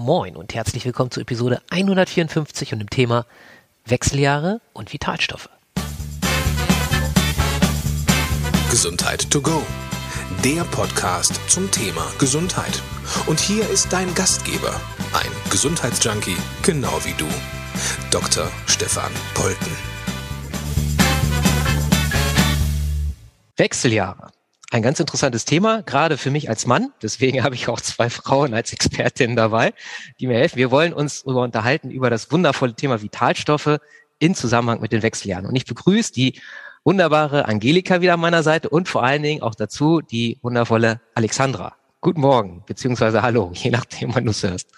Moin und herzlich willkommen zu Episode 154 und dem Thema Wechseljahre und Vitalstoffe. Gesundheit to go. Der Podcast zum Thema Gesundheit. Und hier ist dein Gastgeber, ein Gesundheitsjunkie, genau wie du, Dr. Stefan Polten. Wechseljahre. Ein ganz interessantes Thema, gerade für mich als Mann. Deswegen habe ich auch zwei Frauen als Expertinnen dabei, die mir helfen. Wir wollen uns darüber unterhalten über das wundervolle Thema Vitalstoffe in Zusammenhang mit den Wechseljahren. Und ich begrüße die wunderbare Angelika wieder an meiner Seite und vor allen Dingen auch dazu die wundervolle Alexandra. Guten Morgen, beziehungsweise Hallo, je nachdem, wann du es hörst.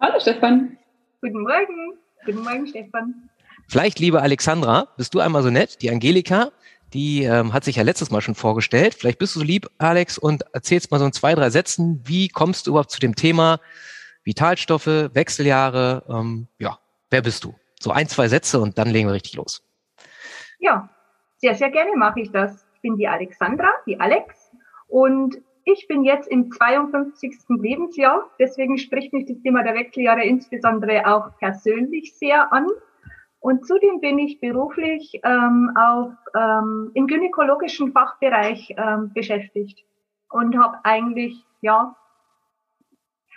Hallo Stefan. Guten Morgen. Guten Morgen, Stefan. Vielleicht, liebe Alexandra, bist du einmal so nett, die Angelika die ähm, hat sich ja letztes Mal schon vorgestellt. Vielleicht bist du so lieb, Alex, und erzählst mal so in zwei, drei Sätzen, wie kommst du überhaupt zu dem Thema Vitalstoffe, Wechseljahre? Ähm, ja, wer bist du? So ein, zwei Sätze und dann legen wir richtig los. Ja, sehr, sehr gerne mache ich das. Ich bin die Alexandra, die Alex, und ich bin jetzt im 52. Lebensjahr. Deswegen spricht mich das Thema der Wechseljahre insbesondere auch persönlich sehr an. Und zudem bin ich beruflich ähm, auf, ähm, im gynäkologischen Fachbereich ähm, beschäftigt und habe eigentlich ja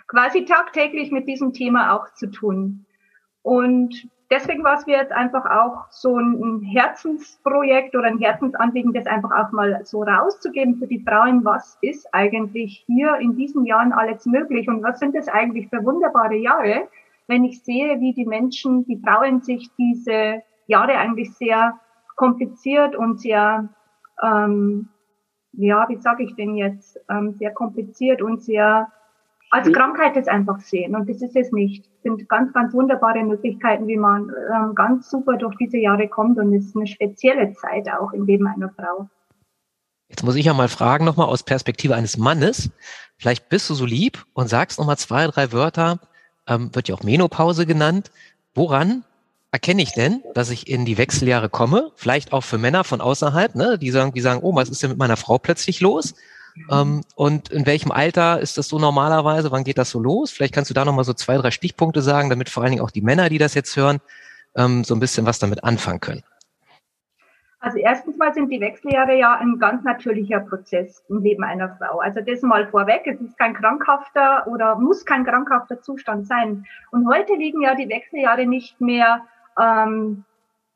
quasi tagtäglich mit diesem Thema auch zu tun. Und deswegen war es mir jetzt einfach auch so ein Herzensprojekt oder ein Herzensanliegen, das einfach auch mal so rauszugeben für die Frauen. Was ist eigentlich hier in diesen Jahren alles möglich und was sind das eigentlich für wunderbare Jahre? Wenn ich sehe, wie die Menschen, die Frauen sich diese Jahre eigentlich sehr kompliziert und sehr, ähm, ja, wie sage ich denn jetzt, ähm, sehr kompliziert und sehr als mhm. Krankheit das einfach sehen. Und das ist es nicht. Es sind ganz, ganz wunderbare Möglichkeiten, wie man ähm, ganz super durch diese Jahre kommt. Und es ist eine spezielle Zeit auch im Leben einer Frau. Jetzt muss ich ja mal fragen, nochmal aus Perspektive eines Mannes. Vielleicht bist du so lieb und sagst nochmal zwei, drei Wörter ähm, wird ja auch Menopause genannt. Woran erkenne ich denn, dass ich in die Wechseljahre komme? Vielleicht auch für Männer von außerhalb, ne? die sagen, die sagen, oh, was ist denn mit meiner Frau plötzlich los? Ähm, und in welchem Alter ist das so normalerweise? Wann geht das so los? Vielleicht kannst du da nochmal so zwei, drei Stichpunkte sagen, damit vor allen Dingen auch die Männer, die das jetzt hören, ähm, so ein bisschen was damit anfangen können. Also erstens mal sind die Wechseljahre ja ein ganz natürlicher Prozess im Leben einer Frau. Also das mal vorweg, es ist kein krankhafter oder muss kein krankhafter Zustand sein. Und heute liegen ja die Wechseljahre nicht mehr ähm,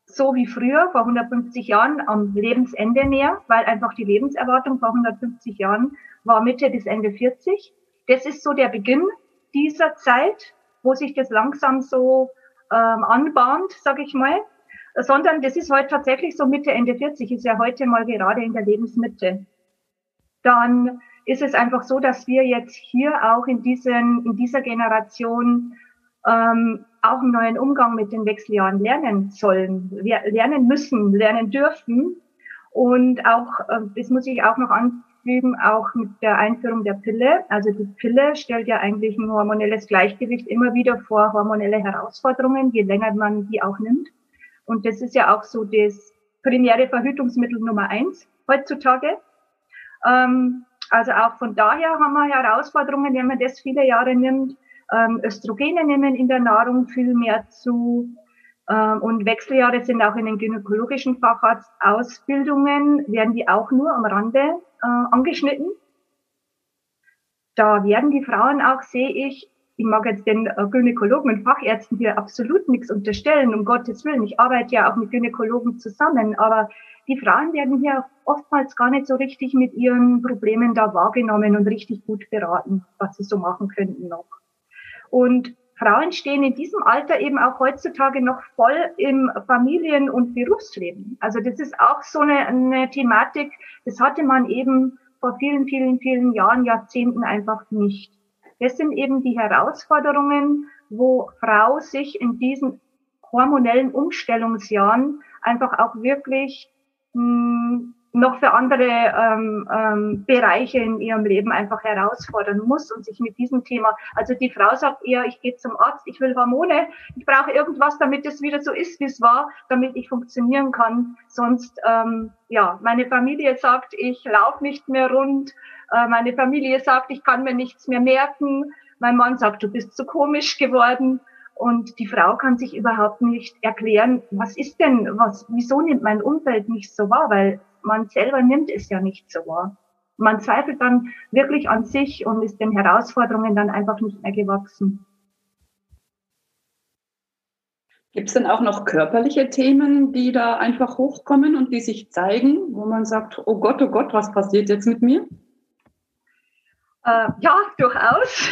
so wie früher, vor 150 Jahren, am Lebensende näher, weil einfach die Lebenserwartung vor 150 Jahren war Mitte bis Ende 40. Das ist so der Beginn dieser Zeit, wo sich das langsam so ähm, anbahnt, sage ich mal sondern das ist heute tatsächlich so Mitte, Ende 40, ist ja heute mal gerade in der Lebensmitte. Dann ist es einfach so, dass wir jetzt hier auch in, diesen, in dieser Generation ähm, auch einen neuen Umgang mit den Wechseljahren lernen sollen, lernen müssen, lernen dürfen. Und auch, äh, das muss ich auch noch anfügen, auch mit der Einführung der Pille. Also die Pille stellt ja eigentlich ein hormonelles Gleichgewicht immer wieder vor hormonelle Herausforderungen, je länger man die auch nimmt. Und das ist ja auch so das primäre Verhütungsmittel Nummer eins heutzutage. Ähm, also auch von daher haben wir Herausforderungen, wenn man das viele Jahre nimmt. Ähm, Östrogene nehmen in der Nahrung viel mehr zu. Ähm, und Wechseljahre sind auch in den gynäkologischen Facharztausbildungen, werden die auch nur am Rande äh, angeschnitten. Da werden die Frauen auch, sehe ich, ich mag jetzt den äh, Gynäkologen und Fachärzten hier absolut nichts unterstellen, um Gottes Willen. Ich arbeite ja auch mit Gynäkologen zusammen, aber die Frauen werden hier oftmals gar nicht so richtig mit ihren Problemen da wahrgenommen und richtig gut beraten, was sie so machen könnten noch. Und Frauen stehen in diesem Alter eben auch heutzutage noch voll im Familien- und Berufsleben. Also das ist auch so eine, eine Thematik, das hatte man eben vor vielen, vielen, vielen Jahren, Jahrzehnten einfach nicht. Das sind eben die Herausforderungen, wo Frau sich in diesen hormonellen Umstellungsjahren einfach auch wirklich mh, hm, noch für andere ähm, ähm, Bereiche in ihrem Leben einfach herausfordern muss und sich mit diesem Thema, also die Frau sagt eher, ich gehe zum Arzt, ich will Hormone, ich brauche irgendwas, damit es wieder so ist, wie es war, damit ich funktionieren kann. Sonst, ähm, ja, meine Familie sagt, ich laufe nicht mehr rund, äh, meine Familie sagt, ich kann mir nichts mehr merken. Mein Mann sagt, du bist zu komisch geworden. Und die Frau kann sich überhaupt nicht erklären, was ist denn, was, wieso nimmt mein Umfeld nicht so wahr? Weil man selber nimmt es ja nicht so wahr. Man zweifelt dann wirklich an sich und ist den Herausforderungen dann einfach nicht mehr gewachsen. Gibt es denn auch noch körperliche Themen, die da einfach hochkommen und die sich zeigen, wo man sagt, oh Gott, oh Gott, was passiert jetzt mit mir? Äh, ja, durchaus.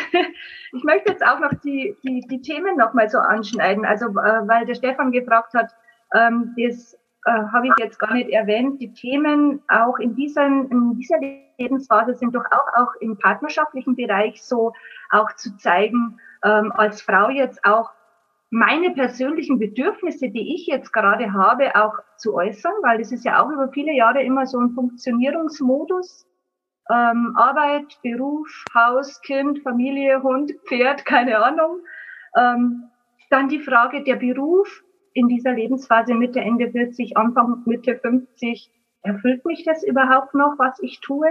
Ich möchte jetzt auch noch die, die, die Themen nochmal so anschneiden. Also, äh, weil der Stefan gefragt hat, ähm, das äh, habe ich jetzt gar nicht erwähnt. Die Themen auch in, diesen, in dieser Lebensphase sind doch auch, auch im partnerschaftlichen Bereich so auch zu zeigen, ähm, als Frau jetzt auch meine persönlichen Bedürfnisse, die ich jetzt gerade habe, auch zu äußern, weil das ist ja auch über viele Jahre immer so ein Funktionierungsmodus ähm, Arbeit, Beruf, Haus, Kind, Familie, Hund, Pferd, keine Ahnung. Ähm, dann die Frage der Beruf in dieser Lebensphase Mitte, Ende 40, Anfang, Mitte 50. Erfüllt mich das überhaupt noch, was ich tue?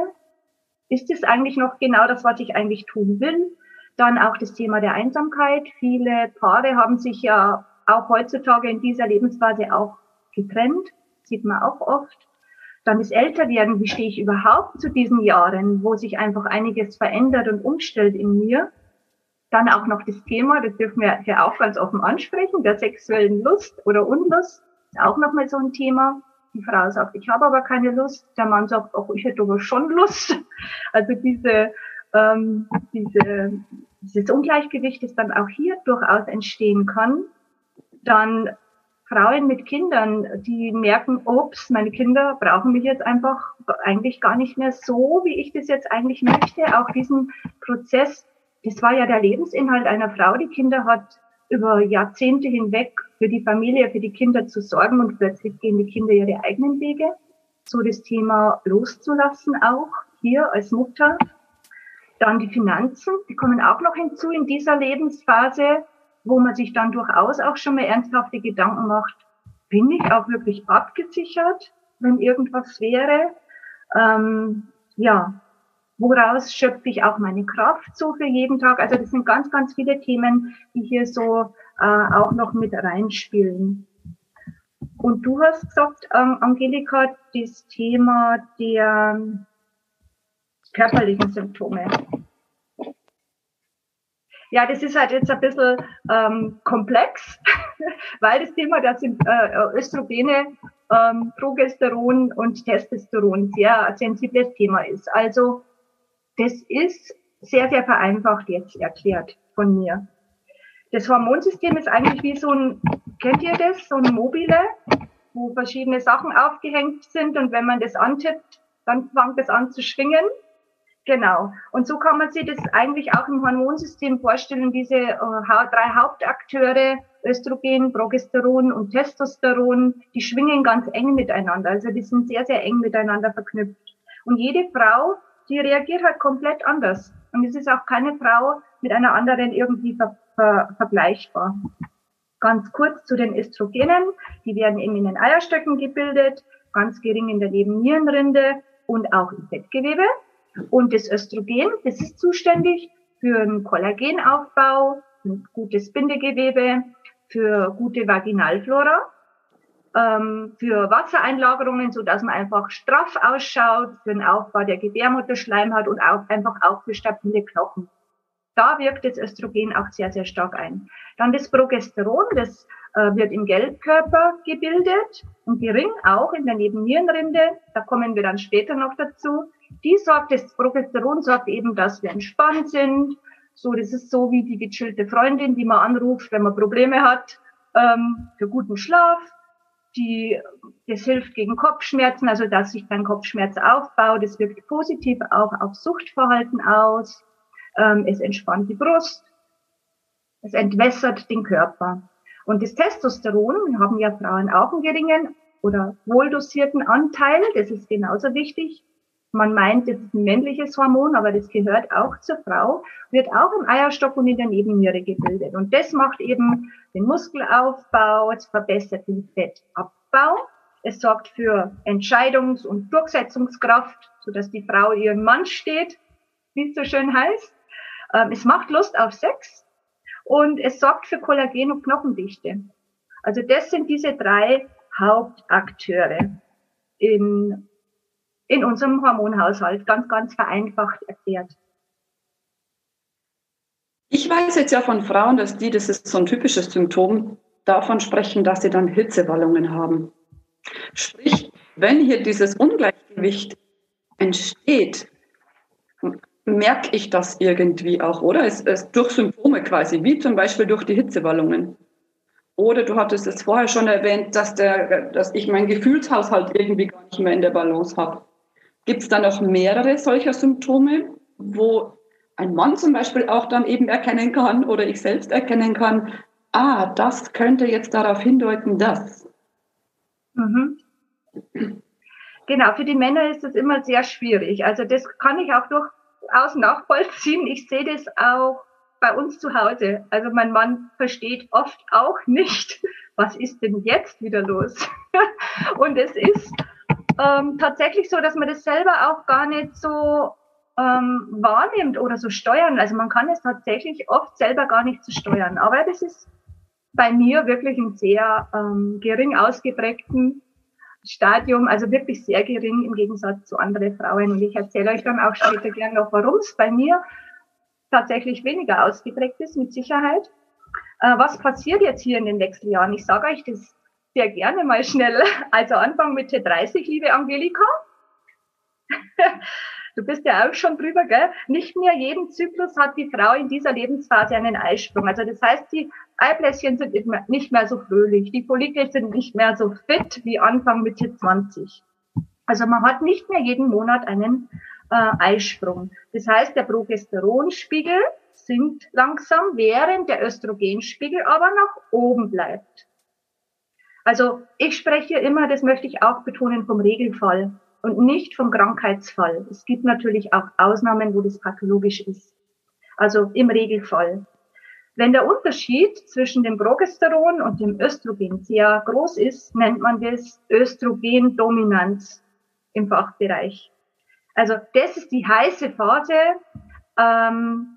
Ist es eigentlich noch genau das, was ich eigentlich tun will? Dann auch das Thema der Einsamkeit. Viele Paare haben sich ja auch heutzutage in dieser Lebensphase auch getrennt. Sieht man auch oft dann das Älterwerden, wie stehe ich überhaupt zu diesen Jahren, wo sich einfach einiges verändert und umstellt in mir. Dann auch noch das Thema, das dürfen wir hier auch ganz offen ansprechen, der sexuellen Lust oder Unlust, auch nochmal so ein Thema. Die Frau sagt, ich habe aber keine Lust. Der Mann sagt, auch ich hätte aber schon Lust. Also diese, ähm, diese, dieses Ungleichgewicht, das dann auch hier durchaus entstehen kann. Dann Frauen mit Kindern, die merken, ups, meine Kinder brauchen mich jetzt einfach eigentlich gar nicht mehr so, wie ich das jetzt eigentlich möchte. Auch diesen Prozess, das war ja der Lebensinhalt einer Frau, die Kinder hat, über Jahrzehnte hinweg für die Familie, für die Kinder zu sorgen und plötzlich gehen die Kinder ihre eigenen Wege. So das Thema loszulassen auch hier als Mutter. Dann die Finanzen, die kommen auch noch hinzu in dieser Lebensphase wo man sich dann durchaus auch schon mal ernsthafte Gedanken macht, bin ich auch wirklich abgesichert, wenn irgendwas wäre? Ähm, ja, woraus schöpfe ich auch meine Kraft so für jeden Tag? Also das sind ganz, ganz viele Themen, die hier so äh, auch noch mit reinspielen. Und du hast gesagt, ähm, Angelika, das Thema der körperlichen Symptome. Ja, das ist halt jetzt ein bisschen ähm, komplex, weil das Thema, sind äh, Östrogene, ähm, Progesteron und Testosteron sehr sensibles Thema ist. Also das ist sehr, sehr vereinfacht jetzt erklärt von mir. Das Hormonsystem ist eigentlich wie so ein, kennt ihr das, so ein Mobile, wo verschiedene Sachen aufgehängt sind und wenn man das antippt, dann fängt es an zu schwingen Genau. Und so kann man sich das eigentlich auch im Hormonsystem vorstellen, diese äh, drei Hauptakteure, Östrogen, Progesteron und Testosteron, die schwingen ganz eng miteinander. Also die sind sehr, sehr eng miteinander verknüpft. Und jede Frau, die reagiert halt komplett anders. Und es ist auch keine Frau mit einer anderen irgendwie ver ver vergleichbar. Ganz kurz zu den Östrogenen. Die werden eben in den Eierstöcken gebildet, ganz gering in der Nebennierenrinde und auch im Fettgewebe. Und das Östrogen, das ist zuständig für einen Kollagenaufbau, ein gutes Bindegewebe, für gute Vaginalflora, ähm, für Wassereinlagerungen, so dass man einfach straff ausschaut, für den Aufbau der Gebärmutterschleimhaut und auch einfach auch für stabile Knochen. Da wirkt das Östrogen auch sehr, sehr stark ein. Dann das Progesteron, das äh, wird im Gelbkörper gebildet und gering auch in der Nebennierenrinde. Da kommen wir dann später noch dazu. Die sorgt, das Progesteron sorgt eben, dass wir entspannt sind. So, das ist so wie die gechillte Freundin, die man anruft, wenn man Probleme hat, ähm, für guten Schlaf. Die, das hilft gegen Kopfschmerzen, also dass sich kein Kopfschmerz aufbaut. Das wirkt positiv auch auf Suchtverhalten aus. Ähm, es entspannt die Brust. Es entwässert den Körper. Und das Testosteron haben ja Frauen auch einen geringen oder wohldosierten Anteil. Das ist genauso wichtig. Man meint, ist ein männliches Hormon, aber das gehört auch zur Frau, wird auch im Eierstock und in der Nebenniere gebildet. Und das macht eben den Muskelaufbau, es verbessert den Fettabbau, es sorgt für Entscheidungs- und Durchsetzungskraft, sodass die Frau ihren Mann steht, wie es so schön heißt. Ähm, es macht Lust auf Sex und es sorgt für Kollagen und Knochendichte. Also das sind diese drei Hauptakteure in, in unserem Hormonhaushalt, ganz, ganz vereinfacht erklärt. Ich weiß jetzt ja von Frauen, dass die, das ist so ein typisches Symptom, davon sprechen, dass sie dann Hitzewallungen haben. Sprich, wenn hier dieses Ungleichgewicht entsteht, merke ich das irgendwie auch, oder? Es, es durch Symptome quasi, wie zum Beispiel durch die Hitzewallungen. Oder du hattest es vorher schon erwähnt, dass, der, dass ich meinen Gefühlshaushalt irgendwie gar nicht mehr in der Balance habe. Gibt es da noch mehrere solcher Symptome, wo ein Mann zum Beispiel auch dann eben erkennen kann oder ich selbst erkennen kann, ah, das könnte jetzt darauf hindeuten, dass. Mhm. Genau, für die Männer ist das immer sehr schwierig. Also das kann ich auch durchaus nachvollziehen. Ich sehe das auch bei uns zu Hause. Also mein Mann versteht oft auch nicht, was ist denn jetzt wieder los? Und es ist ähm, tatsächlich so, dass man das selber auch gar nicht so ähm, wahrnimmt oder so steuern. Also man kann es tatsächlich oft selber gar nicht so steuern. Aber das ist bei mir wirklich ein sehr ähm, gering ausgeprägten Stadium, also wirklich sehr gering im Gegensatz zu anderen Frauen. Und ich erzähle euch dann auch später gern noch, warum es bei mir tatsächlich weniger ausgeprägt ist, mit Sicherheit. Äh, was passiert jetzt hier in den Wechseljahren? Ich sage euch das sehr gerne mal schnell. Also Anfang Mitte 30, liebe Angelika. Du bist ja auch schon drüber, gell? Nicht mehr jeden Zyklus hat die Frau in dieser Lebensphase einen Eisprung. Also das heißt, die Eibläschen sind nicht mehr so fröhlich, die Follikel sind nicht mehr so fit wie Anfang Mitte 20. Also man hat nicht mehr jeden Monat einen äh, Eisprung. Das heißt, der Progesteronspiegel sinkt langsam, während der Östrogenspiegel aber nach oben bleibt. Also ich spreche immer, das möchte ich auch betonen, vom Regelfall und nicht vom Krankheitsfall. Es gibt natürlich auch Ausnahmen, wo das pathologisch ist. Also im Regelfall. Wenn der Unterschied zwischen dem Progesteron und dem Östrogen sehr groß ist, nennt man das Östrogendominanz im Fachbereich. Also das ist die heiße Phase ähm,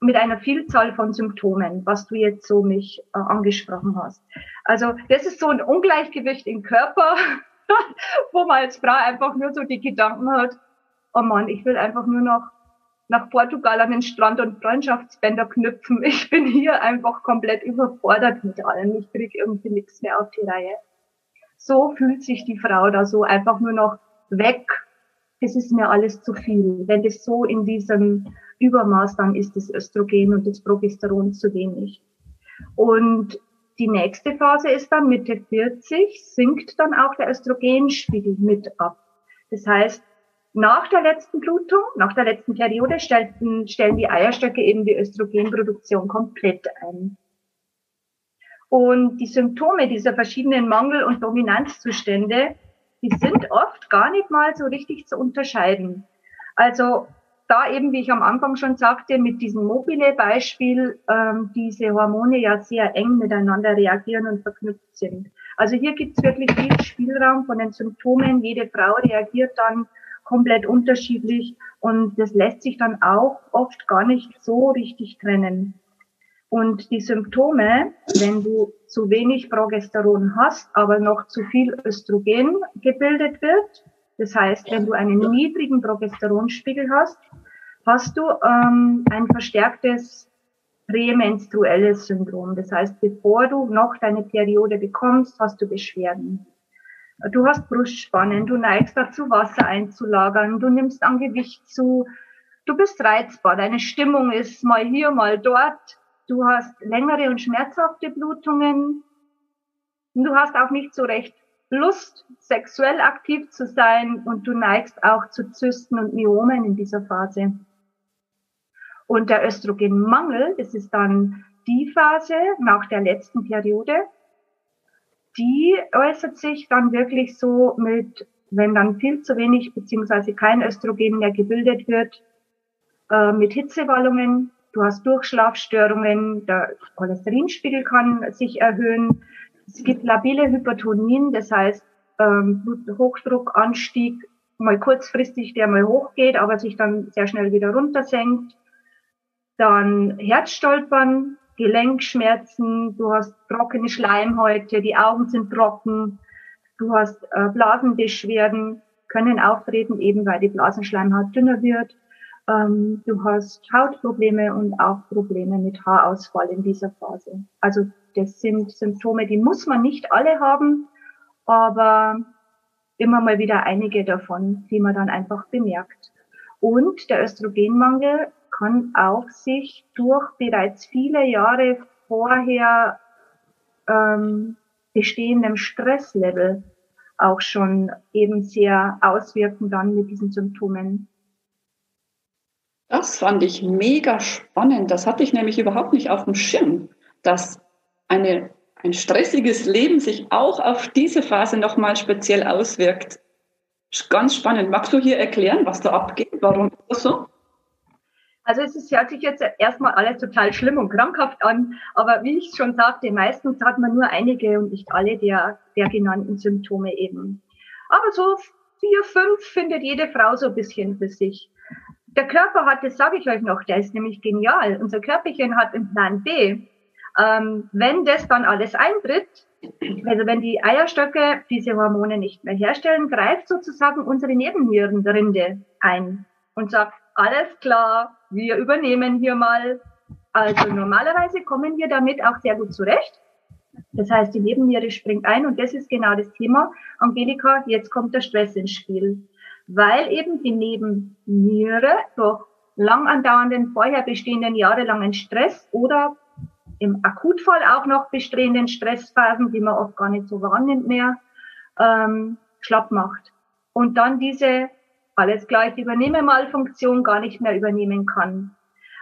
mit einer Vielzahl von Symptomen, was du jetzt so mich äh, angesprochen hast. Also das ist so ein Ungleichgewicht im Körper, wo man als Frau einfach nur so die Gedanken hat, oh Mann, ich will einfach nur noch nach Portugal an den Strand und Freundschaftsbänder knüpfen. Ich bin hier einfach komplett überfordert mit allem. Ich krieg irgendwie nichts mehr auf die Reihe. So fühlt sich die Frau da so einfach nur noch weg. Es ist mir alles zu viel. Wenn das so in diesem Übermaß, dann ist das Östrogen und das Progesteron zu wenig. Und die nächste Phase ist dann Mitte 40, sinkt dann auch der Östrogenspiegel mit ab. Das heißt, nach der letzten Blutung, nach der letzten Periode stellen, stellen die Eierstöcke eben die Östrogenproduktion komplett ein. Und die Symptome dieser verschiedenen Mangel- und Dominanzzustände, die sind oft gar nicht mal so richtig zu unterscheiden. Also da eben, wie ich am Anfang schon sagte, mit diesem mobile Beispiel, ähm, diese Hormone ja sehr eng miteinander reagieren und verknüpft sind. Also hier gibt es wirklich viel Spielraum von den Symptomen. Jede Frau reagiert dann komplett unterschiedlich und das lässt sich dann auch oft gar nicht so richtig trennen. Und die Symptome, wenn du zu wenig Progesteron hast, aber noch zu viel Östrogen gebildet wird, das heißt, wenn du einen niedrigen Progesteronspiegel hast, hast du ähm, ein verstärktes prämenstruelles Syndrom. Das heißt, bevor du noch deine Periode bekommst, hast du Beschwerden. Du hast Brustspannen, du neigst dazu, Wasser einzulagern, du nimmst an Gewicht zu, du bist reizbar, deine Stimmung ist mal hier, mal dort, du hast längere und schmerzhafte Blutungen, du hast auch nicht so recht Lust, sexuell aktiv zu sein und du neigst auch zu Zysten und Myomen in dieser Phase. Und der Östrogenmangel, das ist dann die Phase nach der letzten Periode, die äußert sich dann wirklich so mit, wenn dann viel zu wenig beziehungsweise kein Östrogen mehr gebildet wird, äh, mit Hitzewallungen, du hast Durchschlafstörungen, der Cholesterinspiegel kann sich erhöhen, es gibt labile Hypertonien, das heißt ähm, Bluthochdruckanstieg, mal kurzfristig, der mal hochgeht, aber sich dann sehr schnell wieder runtersenkt. dann Herzstolpern, Gelenkschmerzen, du hast trockene Schleimhäute, die Augen sind trocken, du hast äh, Blasenbeschwerden, können auftreten, eben weil die Blasenschleimhaut dünner wird. Ähm, du hast Hautprobleme und auch Probleme mit Haarausfall in dieser Phase. Also das sind Symptome, die muss man nicht alle haben, aber immer mal wieder einige davon, die man dann einfach bemerkt. Und der Östrogenmangel kann auch sich durch bereits viele Jahre vorher ähm, bestehendem Stresslevel auch schon eben sehr auswirken dann mit diesen Symptomen. Das fand ich mega spannend. Das hatte ich nämlich überhaupt nicht auf dem Schirm, dass eine, ein stressiges Leben sich auch auf diese Phase nochmal speziell auswirkt. Ganz spannend. Magst du hier erklären, was da abgeht? Warum ist das so? Also es ist, hört sich jetzt erstmal alles total schlimm und krankhaft an, aber wie ich schon sagte, meistens hat man nur einige und nicht alle der, der genannten Symptome eben. Aber so vier, fünf findet jede Frau so ein bisschen für sich. Der Körper hat, das sage ich euch noch, der ist nämlich genial. Unser Körperchen hat einen Plan B. Ähm, wenn das dann alles eintritt, also wenn die Eierstöcke diese Hormone nicht mehr herstellen, greift sozusagen unsere Nebennierenrinde ein und sagt, alles klar, wir übernehmen hier mal. Also normalerweise kommen wir damit auch sehr gut zurecht. Das heißt, die Nebenniere springt ein und das ist genau das Thema. Angelika, jetzt kommt der Stress ins Spiel. Weil eben die Nebenniere durch lang andauernden, vorher bestehenden jahrelangen Stress oder im Akutfall auch noch bestehenden Stressphasen, die man oft gar nicht so wahrnimmt mehr, ähm, schlapp macht. Und dann diese alles gleich übernehme mal Funktion gar nicht mehr übernehmen kann.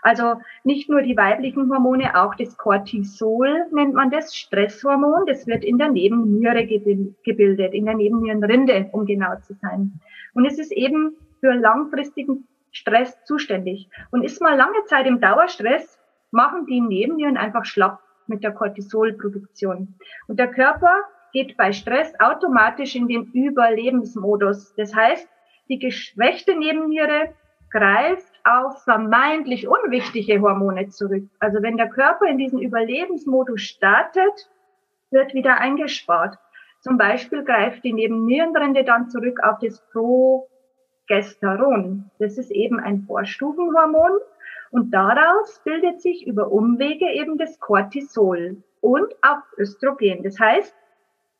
Also nicht nur die weiblichen Hormone, auch das Cortisol nennt man das Stresshormon. Das wird in der Nebenniere gebildet, in der Nebennierenrinde, um genau zu sein. Und es ist eben für langfristigen Stress zuständig. Und ist mal lange Zeit im Dauerstress, machen die Nebennieren einfach schlapp mit der Cortisolproduktion. Und der Körper geht bei Stress automatisch in den Überlebensmodus. Das heißt, die geschwächte Nebenniere greift auf vermeintlich unwichtige Hormone zurück. Also wenn der Körper in diesen Überlebensmodus startet, wird wieder eingespart. Zum Beispiel greift die Nebennierenrinde dann zurück auf das Progesteron. Das ist eben ein Vorstufenhormon und daraus bildet sich über Umwege eben das Cortisol und auch Östrogen. Das heißt,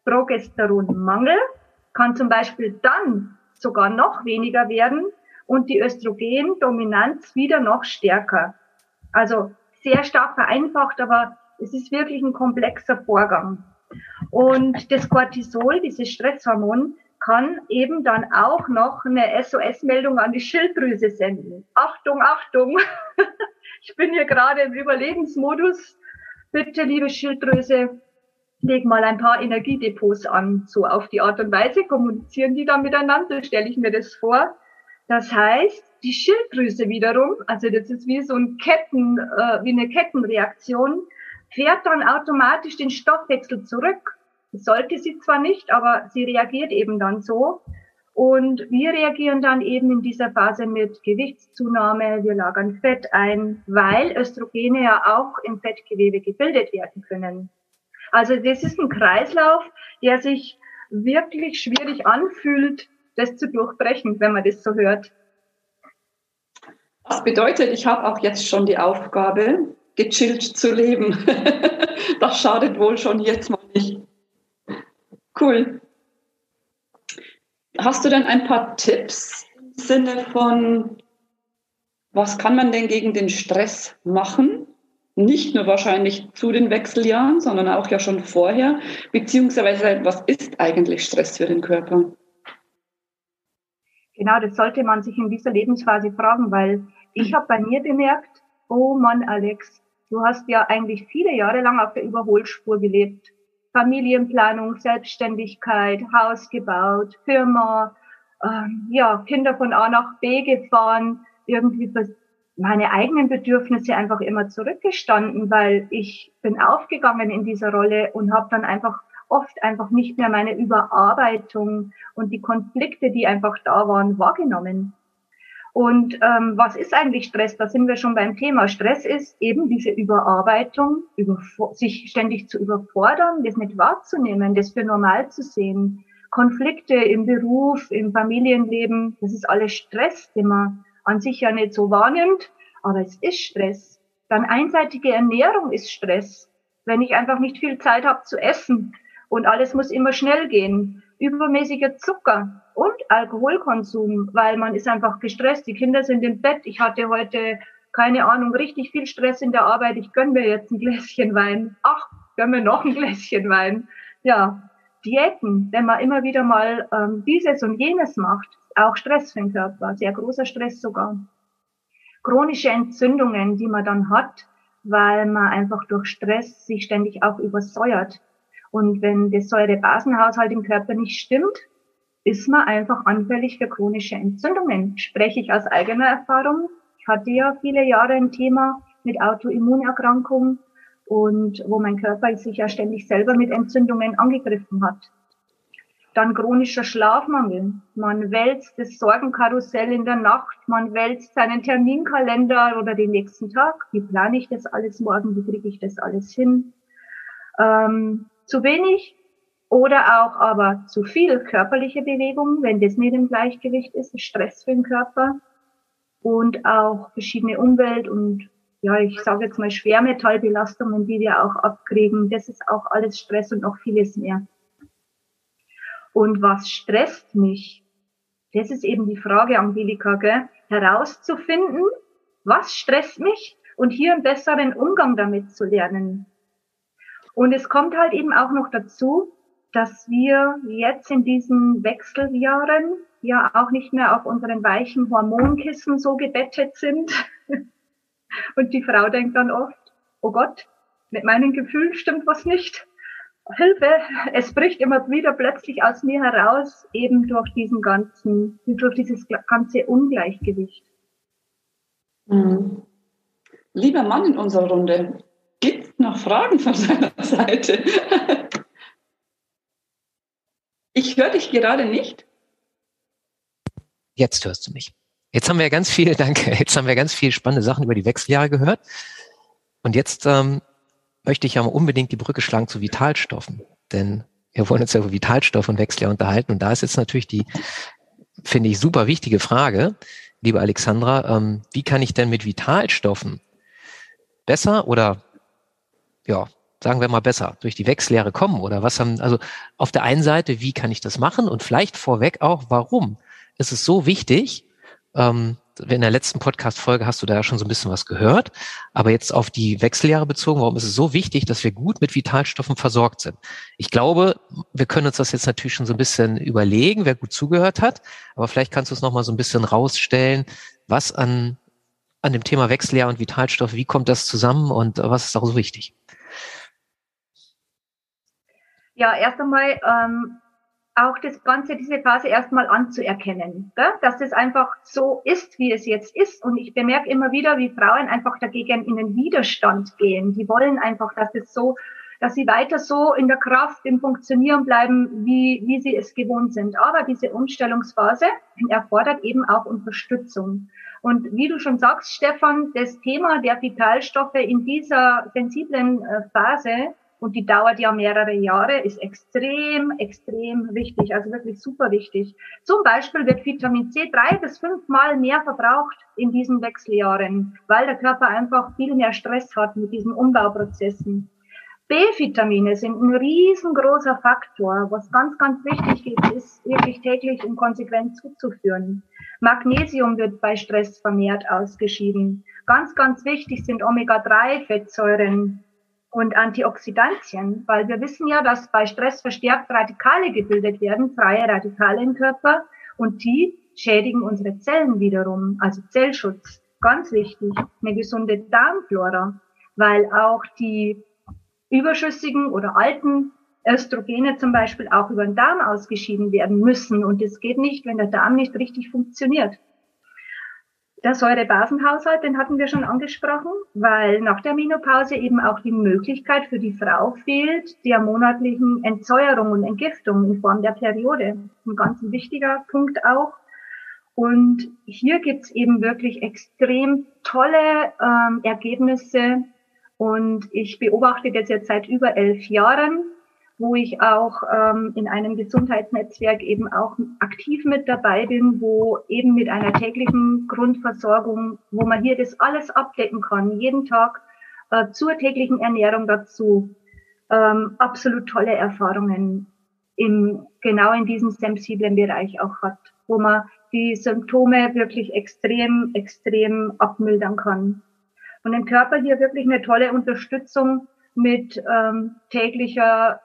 Progesteronmangel kann zum Beispiel dann sogar noch weniger werden und die Östrogendominanz wieder noch stärker. Also sehr stark vereinfacht, aber es ist wirklich ein komplexer Vorgang. Und das Cortisol, dieses Stresshormon, kann eben dann auch noch eine SOS-Meldung an die Schilddrüse senden. Achtung, Achtung, ich bin hier gerade im Überlebensmodus. Bitte, liebe Schilddrüse, leg mal ein paar Energiedepots an. So auf die Art und Weise kommunizieren die dann miteinander, stelle ich mir das vor. Das heißt, die Schilddrüse wiederum, also das ist wie so ein Ketten, äh, wie eine Kettenreaktion, fährt dann automatisch den Stoffwechsel zurück. Sollte sie zwar nicht, aber sie reagiert eben dann so. Und wir reagieren dann eben in dieser Phase mit Gewichtszunahme, wir lagern Fett ein, weil Östrogene ja auch im Fettgewebe gebildet werden können. Also das ist ein Kreislauf, der sich wirklich schwierig anfühlt, das zu durchbrechen, wenn man das so hört. Das bedeutet, ich habe auch jetzt schon die Aufgabe, gechillt zu leben. das schadet wohl schon jetzt mal. Cool. Hast du denn ein paar Tipps im Sinne von, was kann man denn gegen den Stress machen? nicht nur wahrscheinlich zu den Wechseljahren, sondern auch ja schon vorher, beziehungsweise was ist eigentlich Stress für den Körper? Genau, das sollte man sich in dieser Lebensphase fragen, weil ich habe bei mir bemerkt, oh Mann, Alex, du hast ja eigentlich viele Jahre lang auf der Überholspur gelebt. Familienplanung, Selbstständigkeit, Haus gebaut, Firma, ähm, ja, Kinder von A nach B gefahren, irgendwie meine eigenen Bedürfnisse einfach immer zurückgestanden, weil ich bin aufgegangen in dieser Rolle und habe dann einfach oft einfach nicht mehr meine Überarbeitung und die Konflikte, die einfach da waren, wahrgenommen. Und ähm, was ist eigentlich Stress? Da sind wir schon beim Thema. Stress ist eben diese Überarbeitung, über, sich ständig zu überfordern, das nicht wahrzunehmen, das für normal zu sehen. Konflikte im Beruf, im Familienleben, das ist alles Stress, den man an sich ja nicht so wahrnimmt, aber es ist Stress. Dann einseitige Ernährung ist Stress. Wenn ich einfach nicht viel Zeit habe zu essen und alles muss immer schnell gehen. Übermäßiger Zucker, und Alkoholkonsum, weil man ist einfach gestresst. Die Kinder sind im Bett. Ich hatte heute, keine Ahnung, richtig viel Stress in der Arbeit. Ich gönn mir jetzt ein Gläschen Wein. Ach, gönn mir noch ein Gläschen Wein. Ja, Diäten, wenn man immer wieder mal ähm, dieses und jenes macht, auch Stress für den Körper, sehr großer Stress sogar. Chronische Entzündungen, die man dann hat, weil man einfach durch Stress sich ständig auch übersäuert. Und wenn der Säurebasenhaushalt im Körper nicht stimmt, ist man einfach anfällig für chronische Entzündungen. Spreche ich aus eigener Erfahrung. Ich hatte ja viele Jahre ein Thema mit Autoimmunerkrankungen und wo mein Körper sich ja ständig selber mit Entzündungen angegriffen hat. Dann chronischer Schlafmangel. Man wälzt das Sorgenkarussell in der Nacht, man wälzt seinen Terminkalender oder den nächsten Tag. Wie plane ich das alles morgen? Wie kriege ich das alles hin? Ähm, zu wenig oder auch aber zu viel körperliche Bewegung, wenn das nicht im Gleichgewicht ist, Stress für den Körper. Und auch verschiedene Umwelt- und ja, ich sage jetzt mal Schwermetallbelastungen, die wir auch abkriegen. Das ist auch alles Stress und noch vieles mehr. Und was stresst mich? Das ist eben die Frage, Angelika, gell? herauszufinden, was stresst mich und hier einen besseren Umgang damit zu lernen. Und es kommt halt eben auch noch dazu, dass wir jetzt in diesen Wechseljahren ja auch nicht mehr auf unseren weichen Hormonkissen so gebettet sind. Und die Frau denkt dann oft, oh Gott, mit meinen Gefühlen stimmt was nicht. Hilfe, es bricht immer wieder plötzlich aus mir heraus, eben durch diesen ganzen, durch dieses ganze Ungleichgewicht. Mhm. Lieber Mann in unserer Runde, noch Fragen von seiner Seite? Ich höre dich gerade nicht. Jetzt hörst du mich. Jetzt haben wir ganz viel, danke, jetzt haben wir ganz viel spannende Sachen über die Wechseljahre gehört. Und jetzt ähm, möchte ich ja mal unbedingt die Brücke schlagen zu Vitalstoffen. Denn wir wollen uns ja über Vitalstoffe und Wechseljahr unterhalten. Und da ist jetzt natürlich die, finde ich, super wichtige Frage, liebe Alexandra, ähm, wie kann ich denn mit Vitalstoffen besser oder ja, sagen wir mal besser, durch die Wechsellehre kommen? Oder was haben, also auf der einen Seite, wie kann ich das machen? Und vielleicht vorweg auch, warum ist es so wichtig? Ähm, in der letzten Podcast-Folge hast du da ja schon so ein bisschen was gehört, aber jetzt auf die Wechseljahre bezogen, warum ist es so wichtig, dass wir gut mit Vitalstoffen versorgt sind? Ich glaube, wir können uns das jetzt natürlich schon so ein bisschen überlegen, wer gut zugehört hat, aber vielleicht kannst du es nochmal so ein bisschen rausstellen, was an, an dem Thema Wechseljahr und Vitalstoff, wie kommt das zusammen und was ist auch so wichtig? Ja, erst einmal ähm, auch das Ganze, diese Phase erstmal anzuerkennen, gell? dass es einfach so ist, wie es jetzt ist. Und ich bemerke immer wieder, wie Frauen einfach dagegen in den Widerstand gehen. Die wollen einfach, dass es so, dass sie weiter so in der Kraft, im Funktionieren bleiben, wie, wie sie es gewohnt sind. Aber diese Umstellungsphase erfordert eben auch Unterstützung. Und wie du schon sagst, Stefan, das Thema der Vitalstoffe in dieser sensiblen äh, Phase und die dauert ja mehrere Jahre, ist extrem, extrem wichtig, also wirklich super wichtig. Zum Beispiel wird Vitamin C drei bis fünfmal mehr verbraucht in diesen Wechseljahren, weil der Körper einfach viel mehr Stress hat mit diesen Umbauprozessen. B-Vitamine sind ein riesengroßer Faktor. Was ganz, ganz wichtig ist, ist wirklich täglich und konsequent zuzuführen. Magnesium wird bei Stress vermehrt ausgeschieden. Ganz, ganz wichtig sind Omega-3-Fettsäuren und Antioxidantien, weil wir wissen ja, dass bei Stress verstärkt Radikale gebildet werden, freie Radikale im Körper, und die schädigen unsere Zellen wiederum, also Zellschutz. Ganz wichtig, eine gesunde Darmflora, weil auch die überschüssigen oder alten Östrogene zum Beispiel auch über den Darm ausgeschieden werden müssen. Und das geht nicht, wenn der Darm nicht richtig funktioniert. Der Säurebasenhaushalt, den hatten wir schon angesprochen, weil nach der Menopause eben auch die Möglichkeit für die Frau fehlt, der monatlichen Entsäuerung und Entgiftung in Form der Periode. Ein ganz wichtiger Punkt auch. Und hier gibt's eben wirklich extrem tolle ähm, Ergebnisse. Und ich beobachte das jetzt seit über elf Jahren, wo ich auch ähm, in einem Gesundheitsnetzwerk eben auch aktiv mit dabei bin, wo eben mit einer täglichen Grundversorgung, wo man hier das alles abdecken kann, jeden Tag äh, zur täglichen Ernährung dazu, ähm, absolut tolle Erfahrungen im, genau in diesem sensiblen Bereich auch hat, wo man die Symptome wirklich extrem, extrem abmildern kann. Und im Körper hier wirklich eine tolle Unterstützung mit ähm, täglicher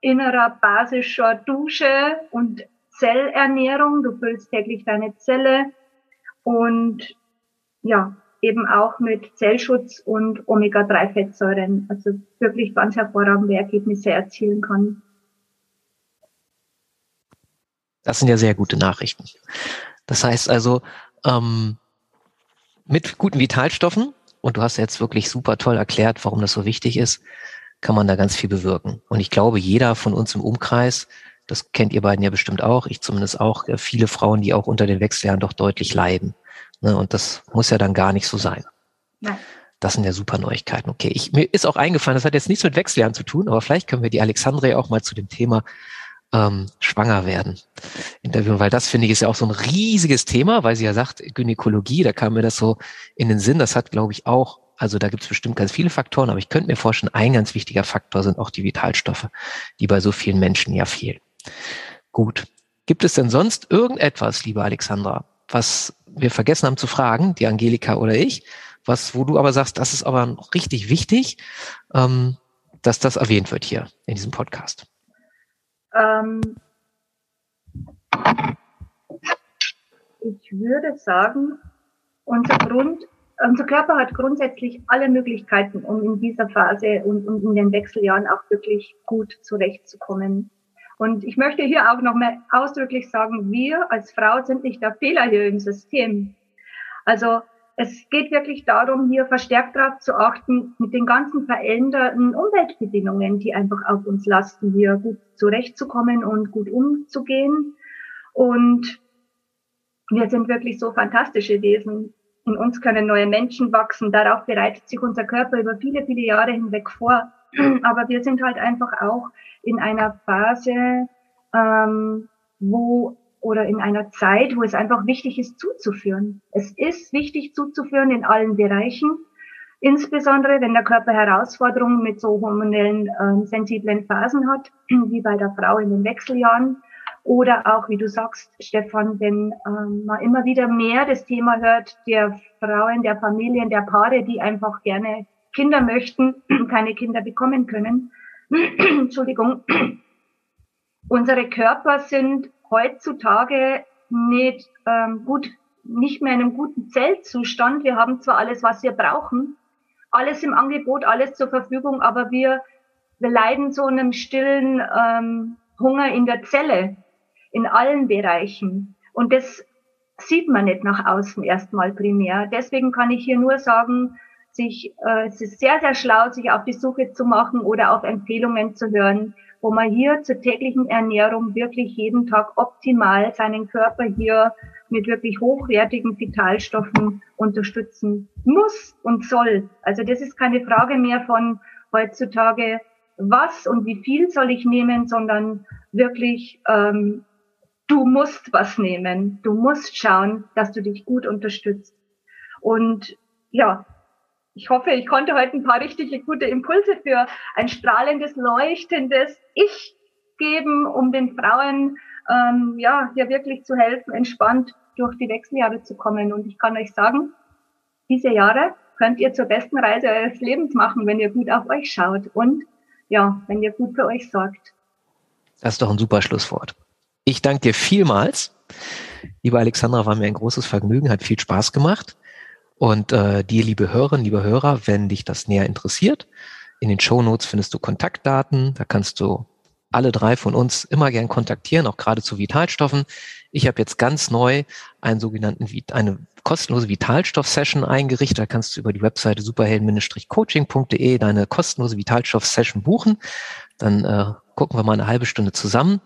innerer basischer Dusche und Zellernährung. Du füllst täglich deine Zelle und ja, eben auch mit Zellschutz und Omega-3-Fettsäuren. Also wirklich ganz hervorragende Ergebnisse erzielen kann. Das sind ja sehr gute Nachrichten. Das heißt also, ähm, mit guten Vitalstoffen, und du hast jetzt wirklich super toll erklärt, warum das so wichtig ist, kann man da ganz viel bewirken. Und ich glaube, jeder von uns im Umkreis, das kennt ihr beiden ja bestimmt auch, ich zumindest auch, äh, viele Frauen, die auch unter den Wechseljahren doch deutlich leiden. Ne, und das muss ja dann gar nicht so sein. Nein. Das sind ja super Neuigkeiten. Okay, ich, mir ist auch eingefallen, das hat jetzt nichts mit Wechseljahren zu tun, aber vielleicht können wir die Alexandre auch mal zu dem Thema ähm, schwanger werden interviewen, weil das finde ich ist ja auch so ein riesiges Thema, weil sie ja sagt, Gynäkologie, da kam mir das so in den Sinn, das hat glaube ich auch, also da gibt es bestimmt ganz viele Faktoren, aber ich könnte mir vorstellen, ein ganz wichtiger Faktor sind auch die Vitalstoffe, die bei so vielen Menschen ja fehlen. Gut. Gibt es denn sonst irgendetwas, liebe Alexandra, was wir vergessen haben zu fragen, die Angelika oder ich, was, wo du aber sagst, das ist aber richtig wichtig, ähm, dass das erwähnt wird hier in diesem Podcast? Ähm, ich würde sagen, unser Grund, unser Körper hat grundsätzlich alle Möglichkeiten, um in dieser Phase und, und in den Wechseljahren auch wirklich gut zurechtzukommen. Und ich möchte hier auch noch mal ausdrücklich sagen, wir als Frau sind nicht der Fehler hier im System. Also es geht wirklich darum, hier verstärkt darauf zu achten, mit den ganzen veränderten Umweltbedingungen, die einfach auf uns lasten, hier gut zurechtzukommen und gut umzugehen. Und wir sind wirklich so fantastische Wesen. In uns können neue Menschen wachsen. Darauf bereitet sich unser Körper über viele, viele Jahre hinweg vor. Aber wir sind halt einfach auch in einer Phase, ähm, wo oder in einer Zeit, wo es einfach wichtig ist, zuzuführen. Es ist wichtig zuzuführen in allen Bereichen, insbesondere wenn der Körper Herausforderungen mit so hormonellen äh, sensiblen Phasen hat, wie bei der Frau in den Wechseljahren. Oder auch, wie du sagst, Stefan, wenn ähm, man immer wieder mehr das Thema hört, der Frauen, der Familien, der Paare, die einfach gerne Kinder möchten, keine Kinder bekommen können. Entschuldigung. Unsere Körper sind heutzutage nicht ähm, gut, nicht mehr in einem guten Zellzustand. Wir haben zwar alles, was wir brauchen, alles im Angebot, alles zur Verfügung, aber wir, wir leiden so einem stillen ähm, Hunger in der Zelle, in allen Bereichen. Und das sieht man nicht nach außen erstmal primär. Deswegen kann ich hier nur sagen, sich, äh, es ist sehr, sehr schlau, sich auf die Suche zu machen oder auf Empfehlungen zu hören, wo man hier zur täglichen Ernährung wirklich jeden Tag optimal seinen Körper hier mit wirklich hochwertigen Vitalstoffen unterstützen muss und soll. Also das ist keine Frage mehr von heutzutage, was und wie viel soll ich nehmen, sondern wirklich, ähm, du musst was nehmen. Du musst schauen, dass du dich gut unterstützt. Und ja, ich hoffe, ich konnte heute ein paar richtige gute Impulse für ein strahlendes, leuchtendes Ich geben, um den Frauen ähm, ja hier wirklich zu helfen, entspannt durch die Wechseljahre zu kommen. Und ich kann euch sagen, diese Jahre könnt ihr zur besten Reise eures Lebens machen, wenn ihr gut auf euch schaut und ja, wenn ihr gut für euch sorgt. Das ist doch ein super Schlusswort. Ich danke dir vielmals. Liebe Alexandra, war mir ein großes Vergnügen, hat viel Spaß gemacht. Und äh, dir, liebe Hörerinnen, liebe Hörer, wenn dich das näher interessiert, in den Show Notes findest du Kontaktdaten. Da kannst du alle drei von uns immer gern kontaktieren, auch gerade zu Vitalstoffen. Ich habe jetzt ganz neu einen sogenannten, eine kostenlose Vitalstoff-Session eingerichtet. Da kannst du über die Webseite superhelden-coaching.de deine kostenlose Vitalstoff-Session buchen. Dann äh, gucken wir mal eine halbe Stunde zusammen,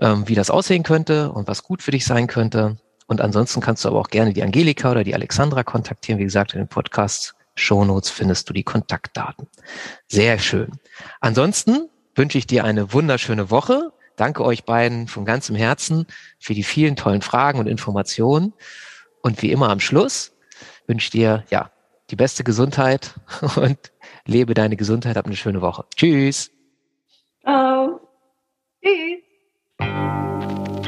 ähm, wie das aussehen könnte und was gut für dich sein könnte. Und ansonsten kannst du aber auch gerne die Angelika oder die Alexandra kontaktieren. Wie gesagt, in den Podcast Shownotes findest du die Kontaktdaten. Sehr schön. Ansonsten wünsche ich dir eine wunderschöne Woche. Danke euch beiden von ganzem Herzen für die vielen tollen Fragen und Informationen. Und wie immer am Schluss wünsche ich dir, ja, die beste Gesundheit und lebe deine Gesundheit. Hab eine schöne Woche. Tschüss. Ciao.